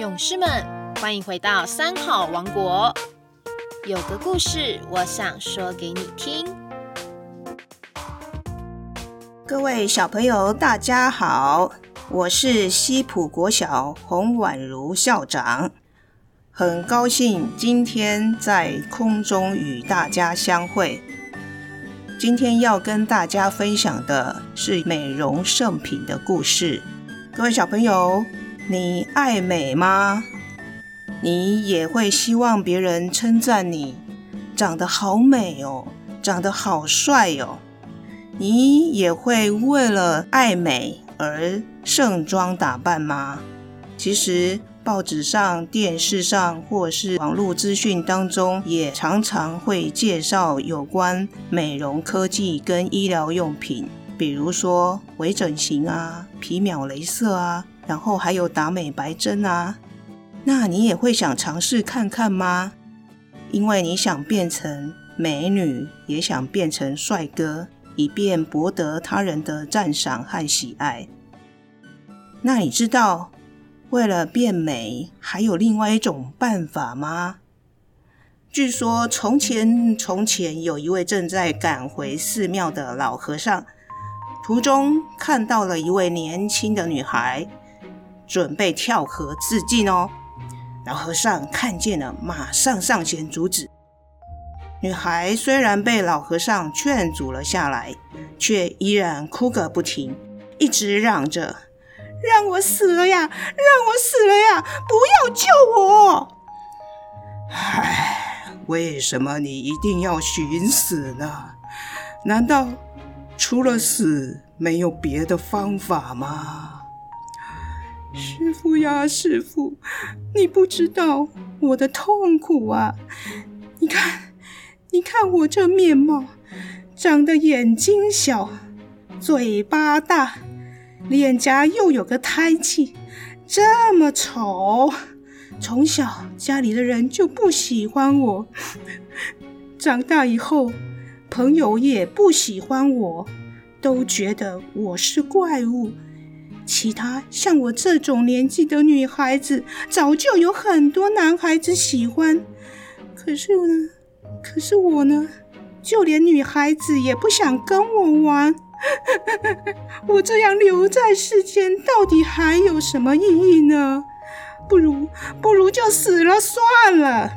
勇士们，欢迎回到三好王国。有个故事，我想说给你听。各位小朋友，大家好，我是西浦国小洪婉如校长，很高兴今天在空中与大家相会。今天要跟大家分享的是美容圣品的故事。各位小朋友。你爱美吗？你也会希望别人称赞你长得好美哦，长得好帅哦。你也会为了爱美而盛装打扮吗？其实报纸上、电视上或是网络资讯当中，也常常会介绍有关美容科技跟医疗用品，比如说微整形啊、皮秒镭射啊。然后还有打美白针啊，那你也会想尝试看看吗？因为你想变成美女，也想变成帅哥，以便博得他人的赞赏和喜爱。那你知道为了变美，还有另外一种办法吗？据说从前从前有一位正在赶回寺庙的老和尚，途中看到了一位年轻的女孩。准备跳河自尽哦！老和尚看见了，马上上前阻止。女孩虽然被老和尚劝阻了下来，却依然哭个不停，一直嚷着：“让我死了呀！让我死了呀！不要救我！”唉，为什么你一定要寻死呢？难道除了死没有别的方法吗？师傅呀，师傅，你不知道我的痛苦啊！你看，你看我这面貌，长得眼睛小，嘴巴大，脸颊又有个胎记，这么丑，从小家里的人就不喜欢我，长大以后朋友也不喜欢我，都觉得我是怪物。其他像我这种年纪的女孩子，早就有很多男孩子喜欢。可是呢，可是我呢，就连女孩子也不想跟我玩。我这样留在世间，到底还有什么意义呢？不如，不如就死了算了。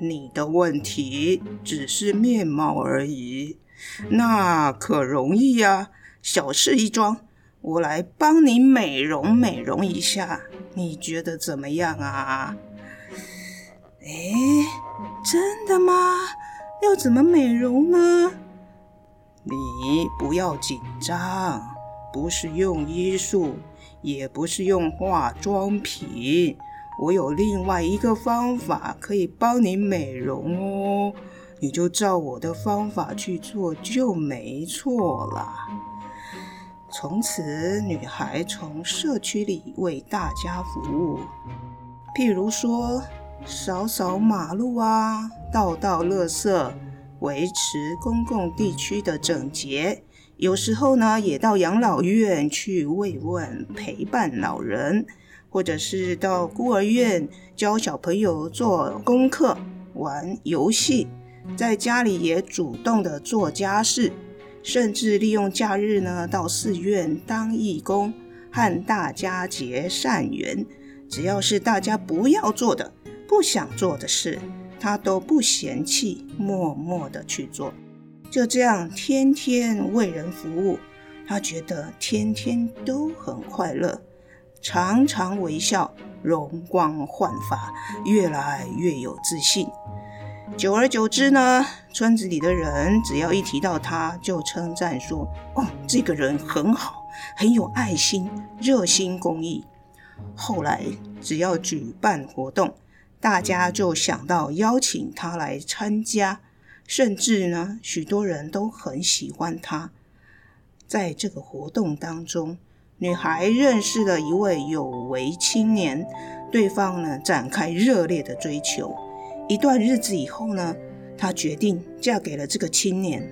你的问题只是面貌而已，那可容易呀，小事一桩。我来帮你美容美容一下，你觉得怎么样啊？哎，真的吗？要怎么美容呢？你不要紧张，不是用医术，也不是用化妆品，我有另外一个方法可以帮你美容哦，你就照我的方法去做就没错了。从此，女孩从社区里为大家服务，譬如说扫扫马路啊，倒倒垃圾，维持公共地区的整洁。有时候呢，也到养老院去慰问、陪伴老人，或者是到孤儿院教小朋友做功课、玩游戏，在家里也主动的做家事。甚至利用假日呢，到寺院当义工，和大家结善缘。只要是大家不要做的、不想做的事，他都不嫌弃，默默的去做。就这样，天天为人服务，他觉得天天都很快乐，常常微笑，容光焕发，越来越有自信。久而久之呢，村子里的人只要一提到他，就称赞说：“哦，这个人很好，很有爱心，热心公益。”后来只要举办活动，大家就想到邀请他来参加，甚至呢，许多人都很喜欢他。在这个活动当中，女孩认识了一位有为青年，对方呢展开热烈的追求。一段日子以后呢，她决定嫁给了这个青年。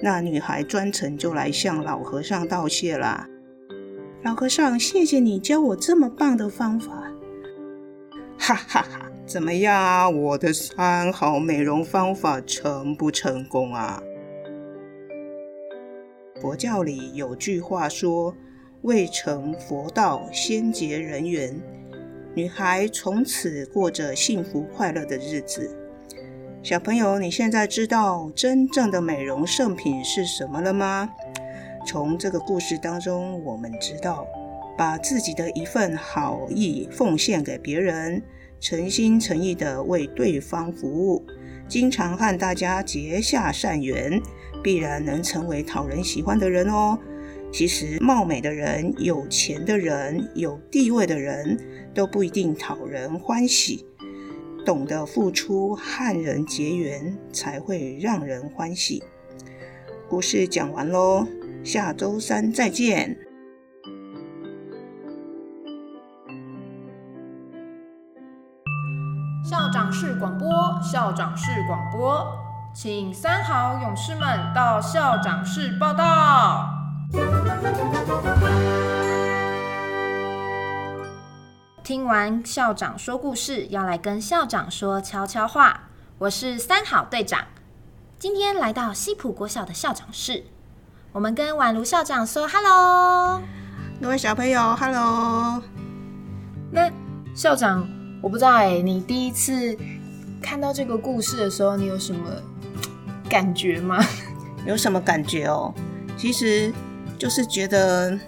那女孩专程就来向老和尚道谢啦。老和尚，谢谢你教我这么棒的方法。哈哈哈，怎么样啊？我的三好美容方法成不成功啊？佛教里有句话说：“未成佛道，先结人缘。”女孩从此过着幸福快乐的日子。小朋友，你现在知道真正的美容圣品是什么了吗？从这个故事当中，我们知道，把自己的一份好意奉献给别人，诚心诚意的为对方服务，经常和大家结下善缘，必然能成为讨人喜欢的人哦。其实，貌美的人、有钱的人、有地位的人都不一定讨人欢喜。懂得付出，和人结缘，才会让人欢喜。故事讲完喽。下周三再见。校长室广播，校长室广播，请三好勇士们到校长室报道。听完校长说故事，要来跟校长说悄悄话。我是三好队长，今天来到西浦国小的校长室。我们跟宛如校长说 “hello”，各位小朋友 “hello”。那校长，我不知道哎，你第一次看到这个故事的时候，你有什么感觉吗？有什么感觉哦？其实就是觉得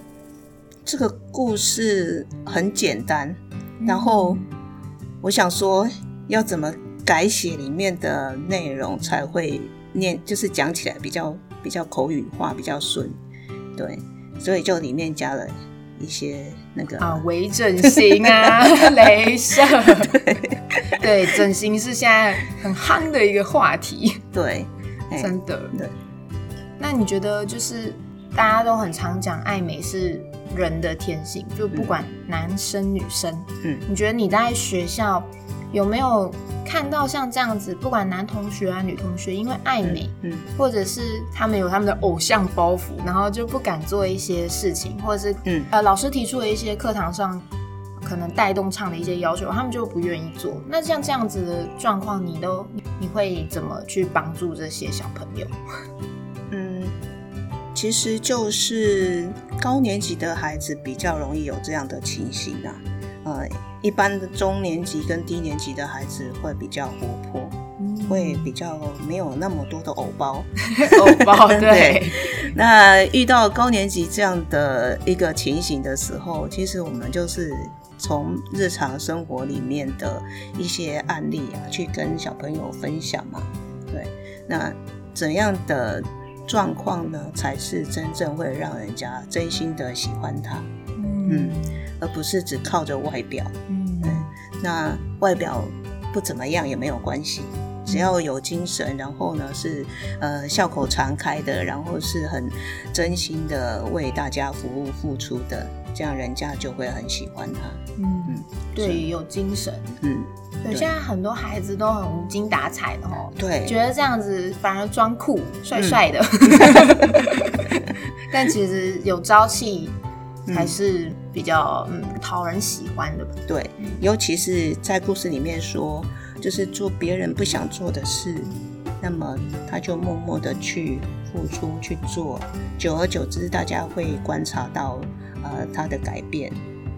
这个故事很简单，然后我想说要怎么改写里面的内容才会念，就是讲起来比较。比较口语化，比较顺，对，所以就里面加了一些那个啊，微整形啊，镭射，对，对，整形是现在很夯的一个话题，对，真的，对。那你觉得，就是大家都很常讲爱美是人的天性，就不管男生女生，嗯，你觉得你在学校？有没有看到像这样子，不管男同学啊、女同学，因为爱美，嗯，或者是他们有他们的偶像包袱，然后就不敢做一些事情，或者是，嗯，呃，老师提出了一些课堂上可能带动唱的一些要求，他们就不愿意做。那像这样子的状况，你都你会怎么去帮助这些小朋友？嗯，其实就是高年级的孩子比较容易有这样的情形啊，呃。一般的中年级跟低年级的孩子会比较活泼，会比较没有那么多的偶包。偶包 对。那遇到高年级这样的一个情形的时候，其实我们就是从日常生活里面的一些案例啊，去跟小朋友分享嘛。对。那怎样的状况呢，才是真正会让人家真心的喜欢他？嗯。而不是只靠着外表，嗯，那外表不怎么样也没有关系，只要有精神，然后呢是呃笑口常开的，然后是很真心的为大家服务付出的，这样人家就会很喜欢他。嗯嗯，对，有精神，嗯，对，现在很多孩子都很无精打采的哦，对，觉得这样子反而装酷帅帅的，但其实有朝气。还是比较嗯讨人喜欢的，对，尤其是在故事里面说，就是做别人不想做的事，那么他就默默的去付出去做，久而久之，大家会观察到呃他的改变，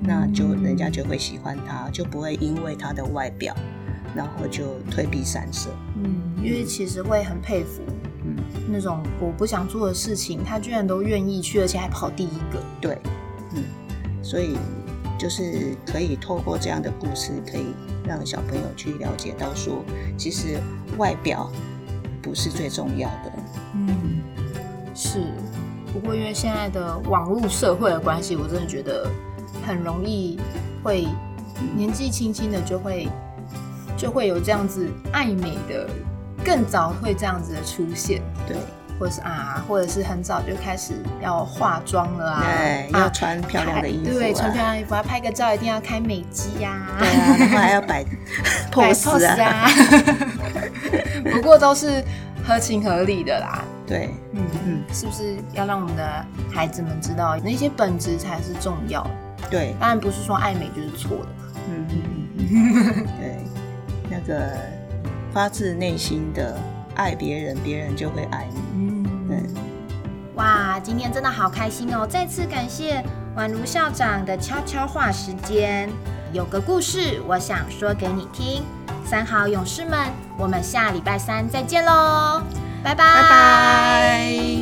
那就人家就会喜欢他，就不会因为他的外表，然后就退避三舍。嗯，因为其实会很佩服，嗯，那种我不想做的事情，他居然都愿意去，而且还跑第一个，对。嗯，所以就是可以透过这样的故事，可以让小朋友去了解到说，其实外表不是最重要的。嗯，是。不过因为现在的网络社会的关系，我真的觉得很容易会年纪轻轻的就会就会有这样子爱美的，更早会这样子的出现。对。或者是啊，或者是很早就开始要化妆了啊，对，要穿漂亮的衣服，对，穿漂亮衣服，要拍个照一定要开美肌呀，对啊，然后还要摆 pose 啊，不过都是合情合理的啦。对，嗯嗯，是不是要让我们的孩子们知道那些本质才是重要的？对，当然不是说爱美就是错的。嗯对，那个发自内心的爱别人，别人就会爱你。嗯，对。哇，今天真的好开心哦！再次感谢宛如校长的悄悄话时间。有个故事，我想说给你听。三好勇士们，我们下礼拜三再见喽，拜拜。